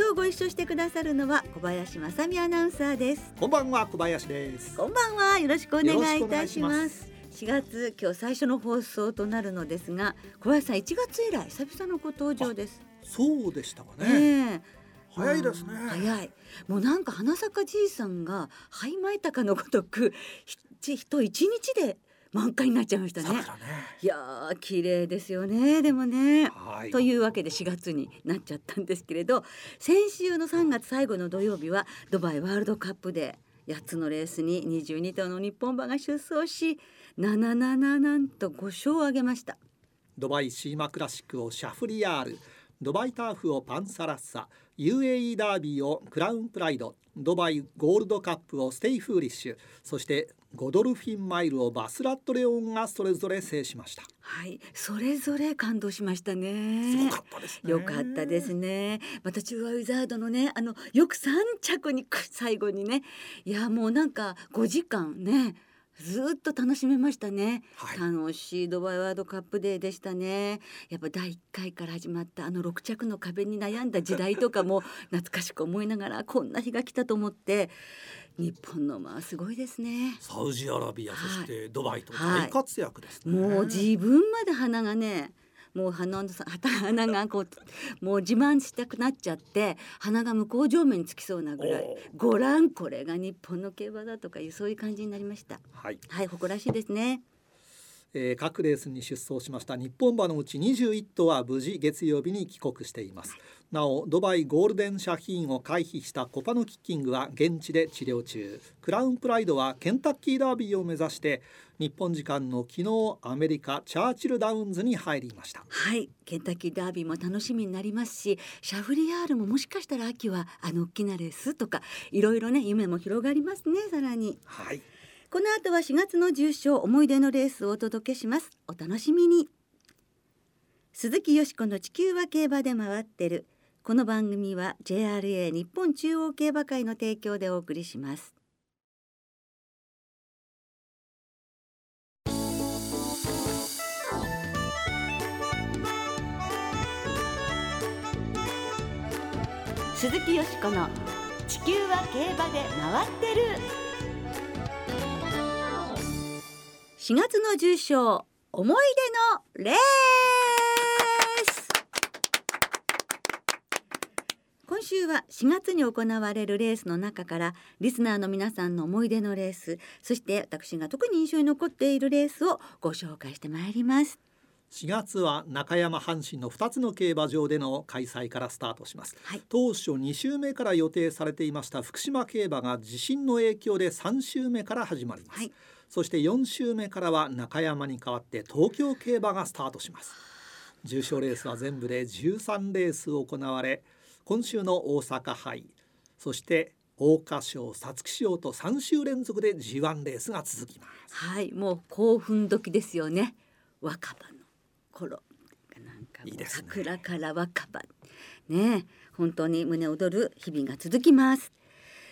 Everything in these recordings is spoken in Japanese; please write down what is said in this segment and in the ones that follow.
今日ご一緒してくださるのは小林正美アナウンサーです。こんばんは小林です。こんばんはよろしくお願いいたします。4月今日最初の放送となるのですが小林さん1月以来久々のご登場です。そうでしたかね、ね早いですね。早い。もうなんか花坂じいさんが灰まいたかのごとく人一日で満開になっちゃいましたね。ねいや綺麗ですよねでもね、はい。というわけで4月になっちゃったんですけれど先週の3月最後の土曜日はドバイワールドカップで8つのレースに22頭の日本馬が出走し77なんと5勝を挙げました。ドバイシーマクラシックをシャフリヤールドバイターフをパンサラッサ UAE ダービーをクラウンプライドドバイゴールドカップをステイフーリッシュそしてゴドルフィンマイルをバスラットレオンがそれぞれ制しました。はい。それぞれ感動しましたね。すごかったですね。よかったですね。またチュウワウィザードのねあのよく三着に最後にね。いやもうなんか5時間ねずっと楽しめましたね、はい、楽しいドバイワールドカップデーでしたね。やっぱ第1回から始まったあの6着の壁に悩んだ時代とかも 懐かしく思いながらこんな日が来たと思って日本のまあすごいですね。サウジアラビア、そしてドバイと大活躍です、ね。はい、もう自分まで鼻がねもう鼻の鼻がこうもう自慢したくなっちゃって鼻が向こう上面につきそうなぐらい。ご覧これが日本の競馬だとかいうそういう感じになりました。はい、はい、誇らしいですね。えー、各レースに出走しました日本馬のうち21頭は無事月曜日に帰国しています、なおドバイゴールデンシャヒーンを回避したコパノキッキングは現地で治療中。クラウンプライドはケンタッキーダービーを目指して日本時間の昨日アメリカチャーチルダウンズに入りました。はい。ケンタッキーダービーも楽しみになりますしシャフリヤールももしかしたら秋はあの大きなレースとかいろいろね夢も広がりますねさらに。はい。この後は4月の重賞思い出のレースをお届けします。お楽しみに。鈴木よしこの地球は競馬で回ってるこの番組は JRA 日本中央競馬会の提供でお送りします。鈴木よしこの地球は競馬で回ってる。4月の重賞思い出のレース今週は4月に行われるレースの中からリスナーの皆さんの思い出のレースそして私が特に印象に残っているレースをご紹介してまいります。4月は中山阪神の2つの競馬場での開催からスタートします、はい、当初2週目から予定されていました福島競馬が地震の影響で3週目から始まります、はい。そして4週目からは中山に代わって東京競馬がスタートします。重賞レースは全部で13レース行われ今週の大阪杯そして桜花賞皐月賞と3週連続で G1 レースが続きます。はいもう興奮時ですよね。若葉の頃。なんかいいね。桜から若葉。ね本当に胸躍る日々が続きます。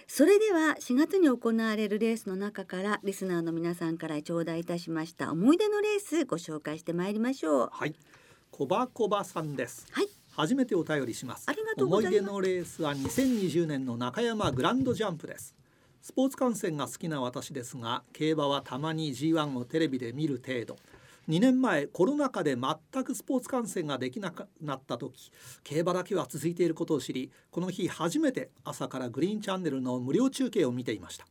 それでは4月に行われるレースの中からリスナーの皆さんから頂戴いたしました思い出のレースご紹介してまいりましょう。はい。コバコバさんです。はい初めてお便りします。ありがとう思い出のレースは2020年の中山グランドジャンプです。スポーツ観戦が好きな私ですが競馬はたまに G1 をテレビで見る程度。2年前コロナ禍で全くスポーツ観戦ができなくなった時競馬だけは続いていることを知りこの日初めて朝からグリーンチャンネルの無料中継を見ていました。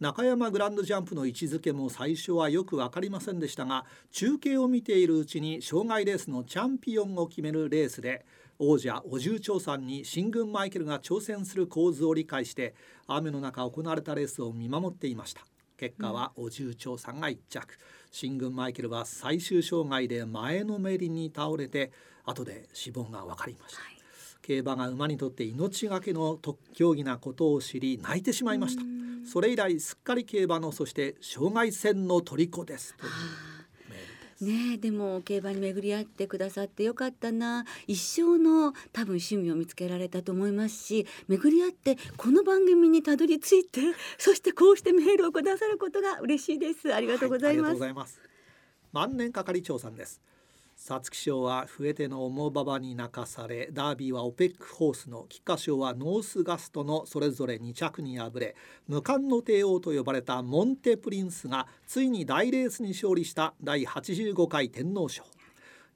中山グランドジャンプの位置づけも最初はよく分かりませんでしたが中継を見ているうちに障害レースのチャンピオンを決めるレースで王者お重長さんに新軍マイケルが挑戦する構図を理解して雨の中行われたレースを見守っていました。結果はお重長さんが1着、新軍マイケルは最終障害で前のめりに倒れて後で死亡が分かりました、はい、競馬が馬にとって命がけの競技なことを知り泣いてしまいました。それ以来すっかり競馬のそして障害戦の虜です。というねでも競馬に巡り合ってくださってよかったな。一生の多分趣味を見つけられたと思いますし巡り合ってこの番組にたどり着いて そしてこうしてメールをくださることが嬉しいです。ありがとうございます、はい、万年係長さんです皐月賞は笛手の重馬場に泣かされダービーはオペックホースの菊花賞はノースガストのそれぞれ2着に敗れ無冠の帝王と呼ばれたモンテプリンスがついに大レースに勝利した第85回天皇賞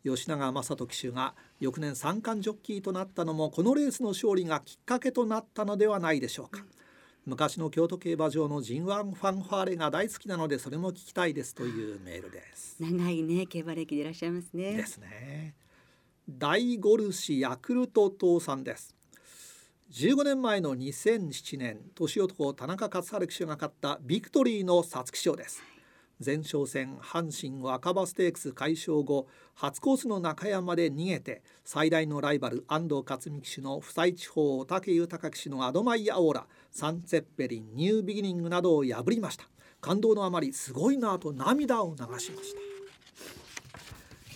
吉永正人騎手が翌年三冠ジョッキーとなったのもこのレースの勝利がきっかけとなったのではないでしょうか。昔の京都競馬場のジーワンファンファーレが大好きなのでそれも聞きたいですというメールです。長いね競馬歴でいらっしゃいますね。ですね。大ゴルシヤクルト党さんです。15年前の2007年年男田中勝春騎手が勝ったビクトリーの皐月賞です前哨戦阪神若葉ステークス解消後初コースの中山で逃げて最大のライバル安藤勝己騎手の不在地方武豊騎手のアドマイアオーラサンツェッペリンニュービギニングなどを破りました。感動のあまりすごいなと涙を流しました。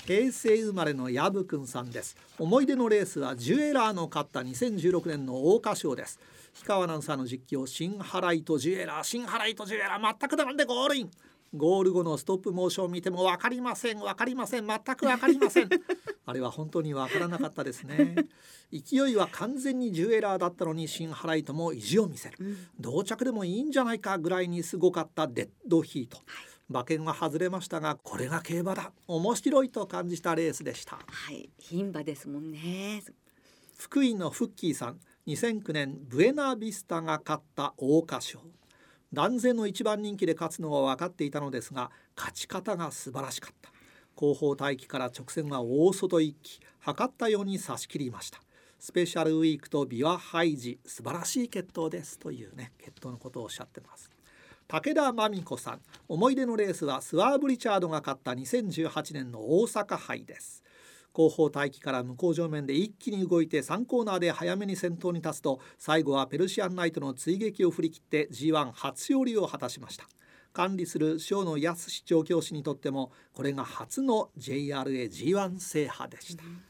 平成生まれのヤブくんさんです。思い出のレースはジュエラーの勝った2016年の桜花賞です。氷川アナウンサーの実況新払いとジュエラー新払いとジュエラー全く並んでゴールイン。ゴール後のストップモーションを見ても分かりません。分かりません。全く分かりません。あれは本当に分からなかったですね。勢いは完全にジュエラーだったのに新払いとも意地を見せる、うん、同着でもいいんじゃないかぐらいにすごかったデッドヒート、はい。馬券は外れましたがこれが競馬だ。面白いと感じたレースでした。はい。牝馬ですもんね。福井のフッキーさん。2009年ブエナビスタが勝った桜花賞断然の一番人気で勝つのは分かっていたのですが勝ち方が素晴らしかった。後方待機から直線は大外一気測ったように差し切りました。スペシャルウィークとビワハイジ素晴らしい決闘ですというね決闘のことをおっしゃってます。武田真美子さん思い出のレースはスワーブ・リチャードが勝った2018年の大阪杯です。後方待機から向こう上面で一気に動いて3コーナーで早めに先頭に立つと最後はペルシアンナイトの追撃を振り切って G1 初勝利を果たしました。管理する塩野康調教師にとってもこれが初の JRA G1 制覇でした、うん、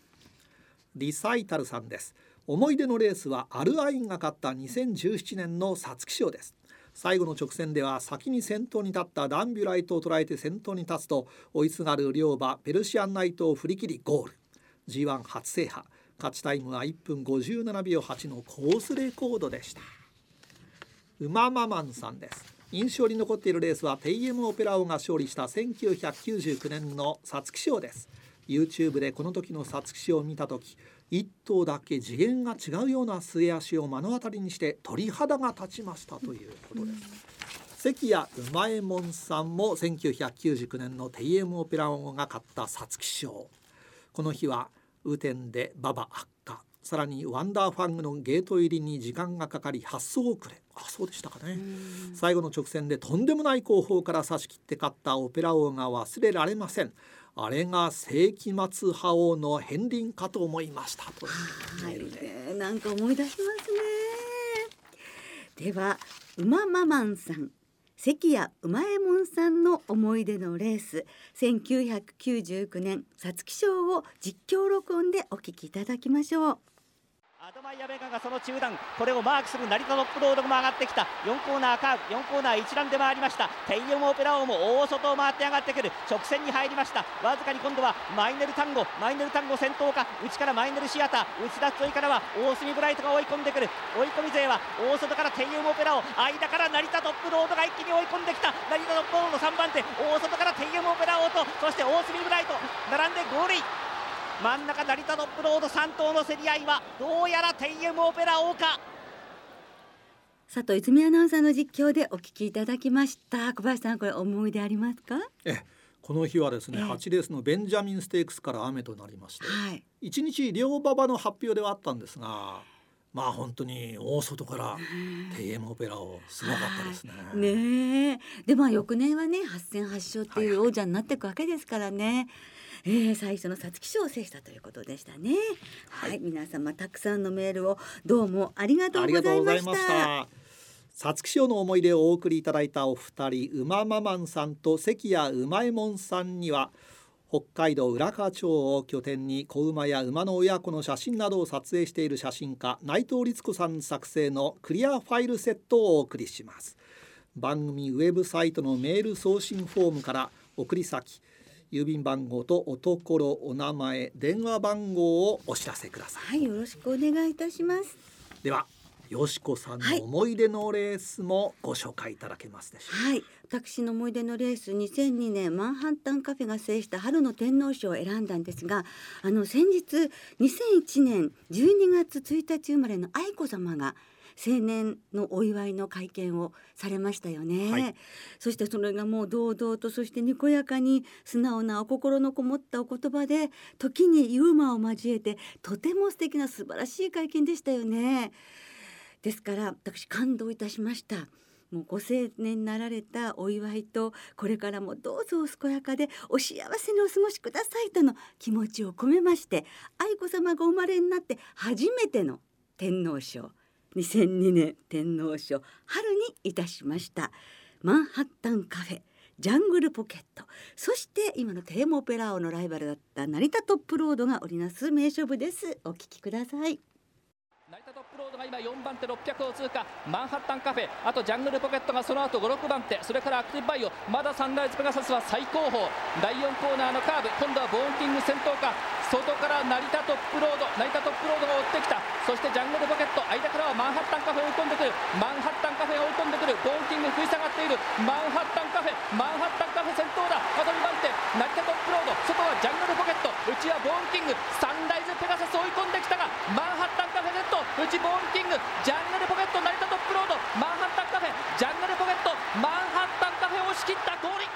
リサイタルさんです。思い出のレースはアルアインが勝った2017年の皐月賞です。最後の直線では先に先頭に立ったダンビュライトを捉えて先頭に立つと追いすがる両馬ペルシアンナイトを振り切りゴール。G1 初制覇。勝ちタイムは1分57秒8のコースレコードでした。馬ママンさんです。印象に残っているレースはテイエムオペラオが勝利した1999年の皐月賞です。YouTube でこの時の皐月賞を見た時一頭だけ次元が違うような末足を目の当たりにして鳥肌が立ちましたということです、関谷うまえもんさんも1999年のテイエムオペラオンが勝った皐月賞。この日は雨天で馬場悪化。さらにワンダーファングのゲート入りに時間がかかり発送遅れ。あそうでしたかね。最後の直線でとんでもない後方から差し切って勝ったオペラ王が忘れられませんあれが世紀末覇王の片鱗かと思いました。とはい、ね、なんか思い出しますね。では馬ママンさん関谷馬右衛門さんの思い出のレース1999年皐月賞を実況録音でお聞きいただきましょう。アドマイヤベガがその中段これをマークする成田トップロードも上がってきた。4コーナーカーブ4コーナー一覧で回りました。テイエムオペラ王も大外を回って上がってくる。直線に入りました。わずかに今度はマイネルタンゴ。マイネルタンゴ先頭か。内からマイネルシアター。内田沿いからは大隅ブライトが追い込んでくる。追い込み勢は大外からテイエムオペラ王間から成田トップロードが一気に追い込んできた。成田トップロードの3番手。大外からテイエムオペラ王とそして大隅ブライト。並んでゴールイン。真ん中成田トップロード3頭の競り合いはどうやらテイエムオペラ王か？佐藤泉アナウンサーの実況でお聞きいただきました。小林さんこれ思い出ありますか？えこの日はですね、え8レースのベンジャミンステークスから雨となりまして、はい、1日両馬場の発表ではあったんですがまあ本当に大外からテイエムオペラをすごかったですね。ねでまあ翌年はね8戦8勝っていう王者になっていくわけですからね。はいえー、最初の皐月賞を制したということでしたね、はい、はい、皆様たくさんのメールをどうもありがとうございました。皐月賞の思い出をお送りいただいたお二人馬ママンさんと関谷馬右衛門さんには北海道浦河町を拠点に子馬や馬の親子の写真などを撮影している写真家内藤律子さん作成のクリアファイルセットをお送りします。番組ウェブサイトのメール送信フォームから送り先郵便番号とおところお名前電話番号をお知らせください。はいよろしくお願いいたします。ではよしこさんの思い出のレースもご紹介いただけますでしょうか、はい、私の思い出のレース2002年マンハッタンカフェが制した春の天皇賞を選んだんですがあの先日2001年12月1日生まれの愛子さまが青年のお祝いの会見をされましたよね、はい、そしてそれがもう堂々とそしてにこやかに素直なお心のこもったお言葉で時にユーモアを交えてとても素敵な素晴らしい会見でしたよね。ですから私感動いたしました。もうご成年になられたお祝いとこれからもどうぞお健やかでお幸せにお過ごしくださいとの気持ちを込めまして愛子さまが生まれになって初めての天皇賞2002年天皇賞春にいたしました。マンハッタンカフェジャングルポケット。そして今のテーマオペラ王のライバルだった成田トップロードが織りなす名勝負です。お聞きください。トップロードが今4番手600を通過。マンハッタンカフェ。あとジャングルポケットがその後56番手。それからアクティブバイオ。まだサンライズペガサスは最高峰。第4コーナーのカーブ。今度はボーンキング先頭か。外からナリタトップロード。ナリタトップロードが追ってきた。そしてジャングルポケット。間からはマンハッタンカフェを追い込んでくる。マンハッタンカフェが追い込んでくる。ボーンキング食い下がっている。マンハッタンカフェ。マンハッタンカフェ先頭だあと2番手ナリタトップロード外はジャングルポケット内はボーンキングサンライズペガサス追い込んできたがマンハッタンカフェ Z 内ボーンキングジャングルポケットナリタトップロードマンハッタンカフェジャングルポケットマンハッタンカフェを仕切ったゴール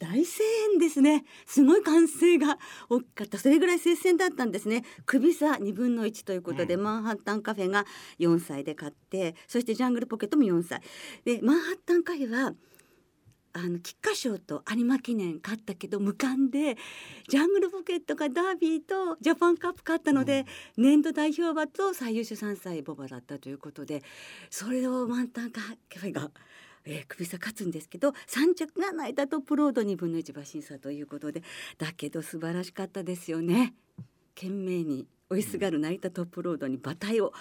大声援ですねすごい歓声が大きかったそれぐらい接戦だったんですね。首差2分の1ということで、うん、マンハッタンカフェが4歳で勝ってそしてジャングルポケットも4歳。でマンハッタンカフェはあの菊花賞と有馬記念勝ったけど無冠でジャングルポケットがダービーとジャパンカップ勝ったので、うん、年度代表馬と最優秀3歳ボバだったということでそれを満タンカフェが。えー、首差勝つんですけど3着が泣いたトップロード2分の1馬審査ということでだけど素晴らしかったですよね。懸命に追いすがる泣いたトップロードに馬体を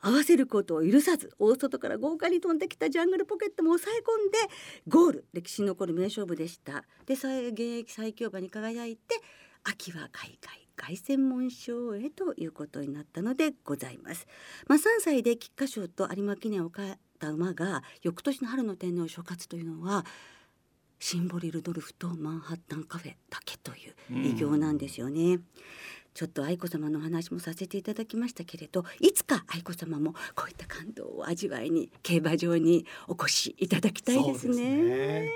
合わせることを許さず大外から豪華に飛んできたジャングルポケットも抑え込んでゴール歴史に残る名勝負でしたで現役最強馬に輝いて秋は海外凱旋門賞へということになったのでございます。まあ、3歳で菊花賞と有馬記念を勝った馬が翌年の春の天皇賞勝つというのはシンボリ・ルドルフとマンハッタンカフェだけという偉業なんですよね。うんちょっと愛子さまの話もさせていただきましたけれどいつか愛子さまもこういった感動を味わいに競馬場にお越しいただきたいですね。ね。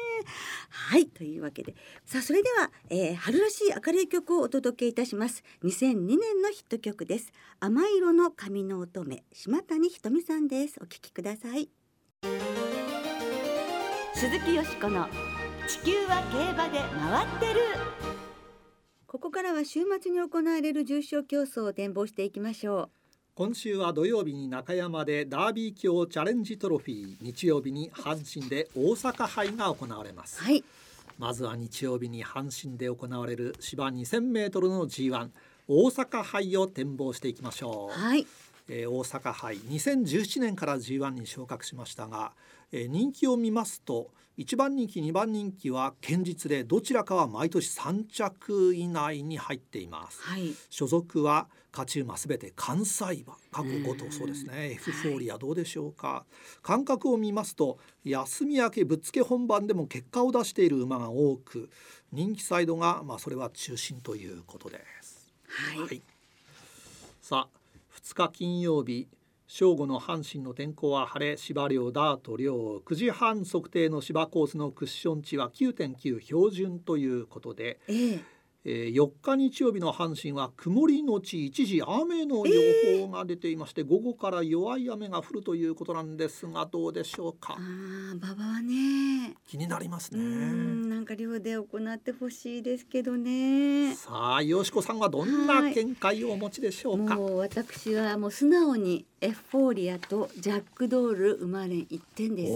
はいというわけで。さあそれでは、えー、春らしい明るい曲をお届けいたします。2002年のヒット曲です。甘色の髪の乙女島谷ひとみさんです。お聞きください。鈴木よしこの地球は競馬で回ってるここからは週末に行われる重賞競争を展望していきましょう。今週は土曜日に中山でダービー卿チャレンジトロフィー日曜日に阪神で大阪杯が行われます、はい、まずは日曜日に阪神で行われる芝2000メートルの G1 大阪杯を展望していきましょう、はい。えー、大阪杯2017年から G1 に昇格しましたが、えー、人気を見ますと1番人気2番人気は堅実でどちらかは毎年3着以内に入っています、はい、所属は勝ち馬すべて関西馬過去5頭そうですね。エフフォーリアどうでしょうか、はい、感覚を見ますと休み明けぶっつけ本番でも結果を出している馬が多く人気サイドがまあそれは中心ということです、はい、はい、さあ2日金曜日正午の阪神の天候は晴れ芝量ダート量9時半測定の芝コースのクッション値は9.9標準ということで、ええ、えー、4日日曜日の阪神は曇りのち一時雨の予報が出ていまして、えー、午後から弱い雨が降るということなんですがどうでしょうか？あ馬場はね。気になりますね。なんか寮で行ってほしいですけどね。さあよしこさんはどんな見解をお持ちでしょうか、はい、もう私はもう素直にエフフォーリアとジャックドール生まれ一点です。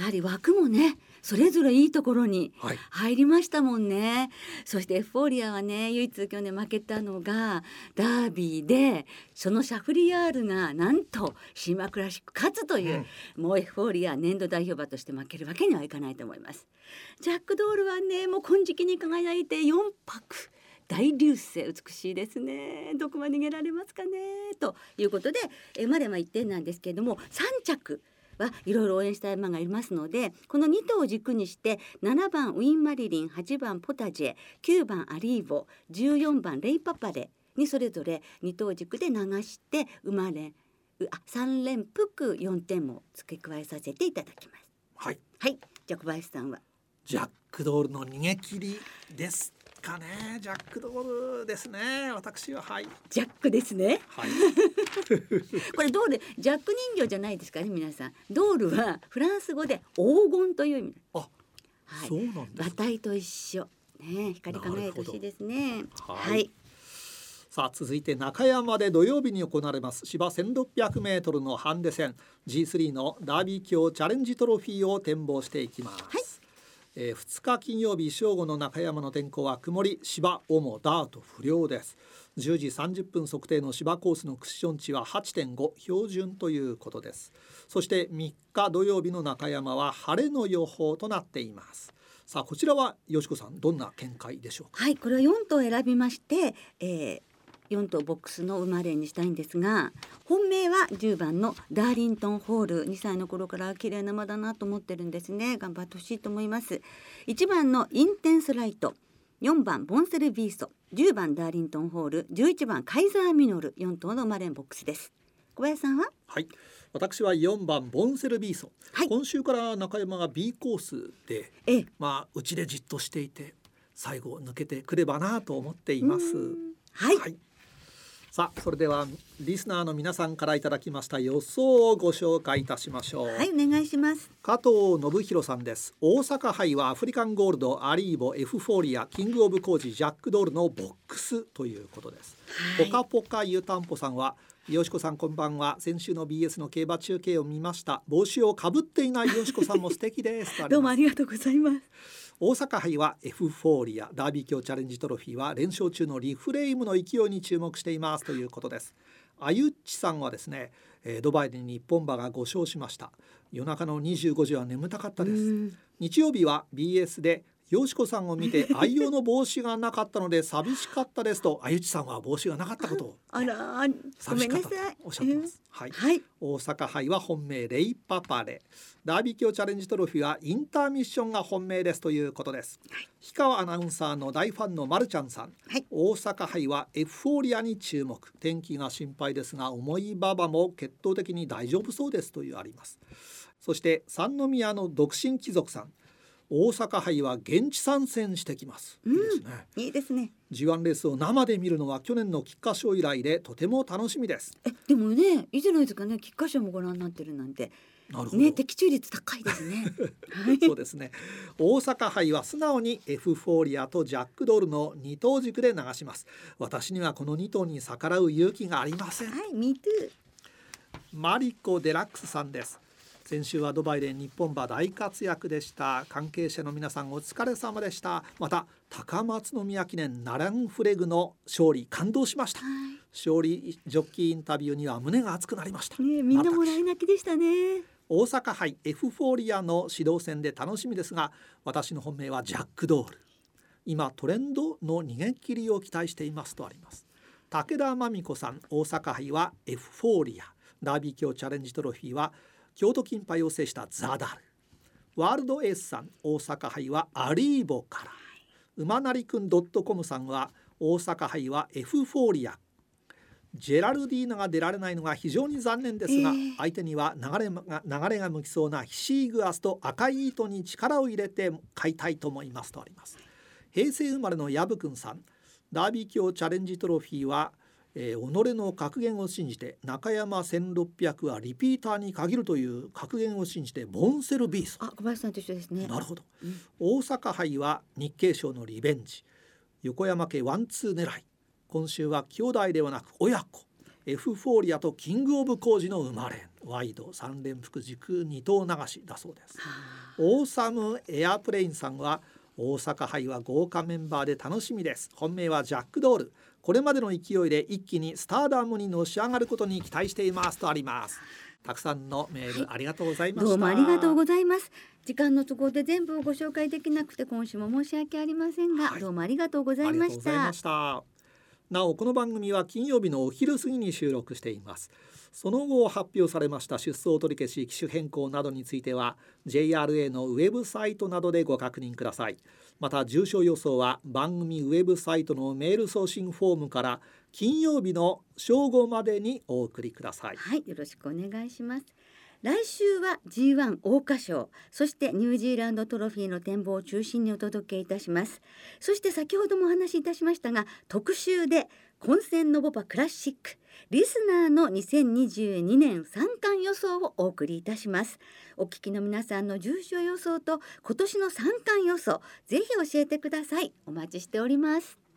やはり枠もねそれぞれいいところに入りましたもんね、はい、そしてエフフォーリアはね唯一去年負けたのがダービーでそのシャフリヤールがなんとシーマクラシック勝つという、うん、もうエフフォーリア年度代表馬として負けるわけにはいかないと思います。ジャックドールはねもう金色に輝いて4泊大流星美しいですね。どこまで逃げられますかね。ということでえまでま1点なんですけれども3着はいろいろ応援したい馬がいますのでこの2頭を軸にして7番ウィンマリリン8番ポタジェ9番アリーボ14番レイパパレにそれぞれ2頭軸で流して生まれあ3連複4点も付け加えさせていただきます。はい、はい、じゃあ小林さんは？ジャックドールの逃げ切りですかね。ジャックドールですね。私ははい。ジャックですね。はい。これドールジャック人形じゃないですか。ね皆さん。ドールはフランス語で黄金という意味。あ、はい、そうなんです馬体と一緒。ね光り輝いてほしいですね。はい、はい。さあ続いて中山で土曜日に行われます。芝1600メートルのハンデ戦。G3 のダービー卿チャレンジトロフィーを展望していきます、はいえー、2日金曜日正午の中山の天候は曇り芝主ダート不良です。10時30分測定の芝コースのクッション値は8.5標準ということです。そして3日土曜日の中山は晴れの予報となっています。さあこちらはよしこさんどんな見解でしょうか？はいこれは4頭選びまして、えー、4頭ボックスの生まれにしたいんですが本命は10番のダーリントンホール2歳の頃から綺麗な馬だなと思ってるんですね。頑張ってほしいと思います。1番のインテンスライト4番ボンセルビースト10番ダーリントンホール11番カイザーミノル4頭の生まれボックスです。小林さんは？はい。私は4番ボンセルビーソ、はい、今週から中山が B コースで、ええ、まあうちでじっとしていて最後抜けてくればなと思っています。はい、はいさあそれではリスナーの皆さんからいただきました予想をご紹介いたしましょう。はいお願いします。加藤信弘さんです。大阪杯はアフリカンゴールドアリーボエフフォーリアキングオブコージジャックドールのボックスということです、はい、ポカポカ湯たんぽさんはよしこさんこんばんは。先週の BS の競馬中継を見ました。帽子をかぶっていないよしこさんも素敵です。どうもありがとうございます大阪杯はエフフォーリアダービー卿チャレンジトロフィーは連勝中のリフレームの勢いに注目しています。ということです。あゆっちさんはですねドバイで日本馬が5勝しました。夜中の25時は眠たかったです。日曜日は BS でよしこさんを見て 愛用の帽子がなかったので寂しかったですとあゆちさんは帽子がなかったことを。あら寂しかったとおっしゃってます、はい、はい、大阪杯は本命レイパパレ。ダービー卿チャレンジトロフィーはインターミッションが本命ですということです、はい、氷川アナウンサーの大ファンのまるちゃんさん、はい、大阪杯はエフフォーリアに注目。天気が心配ですが重い馬場も血統的に大丈夫そうですというあります。そして三宮の独身貴族さん大阪杯は現地参戦してきます、うん、いいですね。いいですね。G1 レースを生で見るのは去年の菊花賞以来でとても楽しみです。えでもねいいじゃないですかね菊花賞もご覧になってるなんて。なるほど。ね的中率高いですね。そうですね。大阪杯は素直にエフフォーリアとジャックドールの二頭軸で流します。私にはこの二頭に逆らう勇気がありません。はい Me too マリコデラックスさんです先週はドバイで日本馬大活躍でした。関係者の皆さんお疲れ様でした。また高松宮記念ナランフレグの勝利感動しました、はい、勝利ジョッキーインタビューには胸が熱くなりました、ね、みんなもらい泣きでしたね。大阪杯エフフォーリアの指導戦で楽しみですが私の本命はジャックドール。今トレンドの逃げ切りを期待していますとあります。武田真美子さん大阪杯はエフフォーリア。ダービー卿チャレンジトロフィーは京都金杯を制したザダル。ワールドエースさん大阪杯はアリーボから。馬なりくん .com さんは大阪杯はエフフォーリア。ジェラルディーナが出られないのが非常に残念ですが、えー、相手には流れが流れが向きそうなヒシーグアスと赤い糸に力を入れて買いたいと思いますとあります。平成生まれのヤブくんさん。ダービー卿チャレンジトロフィーは、えー、己の格言を信じて中山1600はリピーターに限るという格言を信じてボンセルビース。あ小林さんと一緒ですね。なるほど、うん、大阪杯は日経賞のリベンジ。横山家ワンツー狙い。今週は兄弟ではなく親子。エフフォーリアとキングオブコージの馬連。ワイド三連複軸二頭流しだそうです。オーサムエアプレインさんは大阪杯は豪華メンバーで楽しみです。本命はジャックドールこれまでの勢いで一気にスターダムにのし上がることに期待していますとあります。たくさんのメール、ありがとうございましどうもありがとうございます。時間の都合で全部をご紹介できなくて今週も申し訳ありませんが、はい、どうもありがとうございました。なおこの番組は金曜日のお昼過ぎに収録しています。その後発表されました出走取り消し機種変更などについては JRA のウェブサイトなどでご確認くださいまた重症予想は番組ウェブサイトのメール送信フォームから金曜日の正午までにお送りください。はいよろしくお願いします。来週は G1 桜花賞そしてニュージーランドトロフィーの展望を中心にお届けいたします。そして先ほどもお話しいたしましたが特集で混戦のボバクラシックリスナーの2022年三冠予想をお送りいたします。お聞きの皆さんの重賞予想と今年の三冠予想ぜひ教えてください。お待ちしております。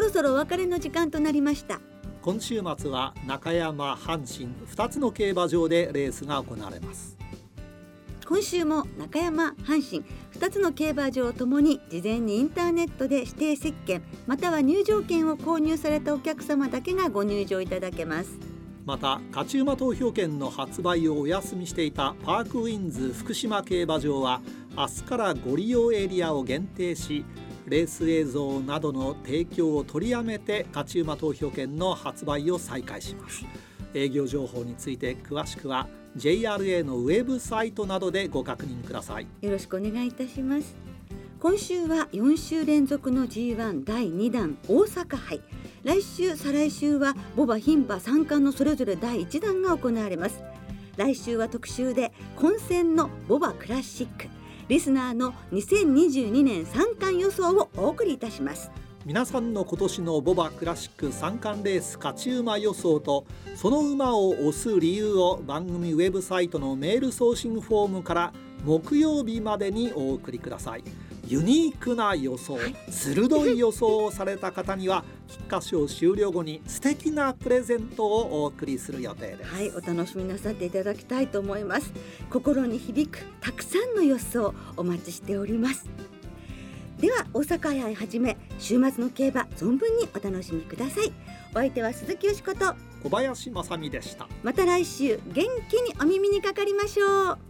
そろそろお別れの時間となりました。今週末は中山阪神2つの競馬場でレースが行われます。今週も中山阪神2つの競馬場ともに事前にインターネットで指定席券または入場券を購入されたお客様だけがご入場いただけます。また勝ち馬投票券の発売をお休みしていたパークウィンズ福島競馬場は明日からご利用エリアを限定しレース映像などの提供を取りやめて勝ち馬投票券の発売を再開します。営業情報について詳しくは JRA のウェブサイトなどでご確認ください。よろしくお願いいたします。今週は4週連続の G1 第2弾大阪杯。来週再来週はボバ牝馬三冠のそれぞれ第1弾が行われます。来週は特集で混戦のボバクラシック。リスナーの2022年三冠予想をお送りいたします。皆さんの今年のボバクラシック三冠レース勝ち馬予想とその馬を押す理由を番組ウェブサイトのメール送信フォームから木曜日までにお送りください。ユニークな予想、はい、鋭い予想をされた方には菊花賞終了後に素敵なプレゼントをお送りする予定です。はいお楽しみなさっていただきたいと思います。心に響くたくさんの予想お待ちしております。では大阪杯はじめ週末の競馬存分にお楽しみください。お相手は鈴木よしこと小林正美でした。また来週元気にお耳にかかりましょう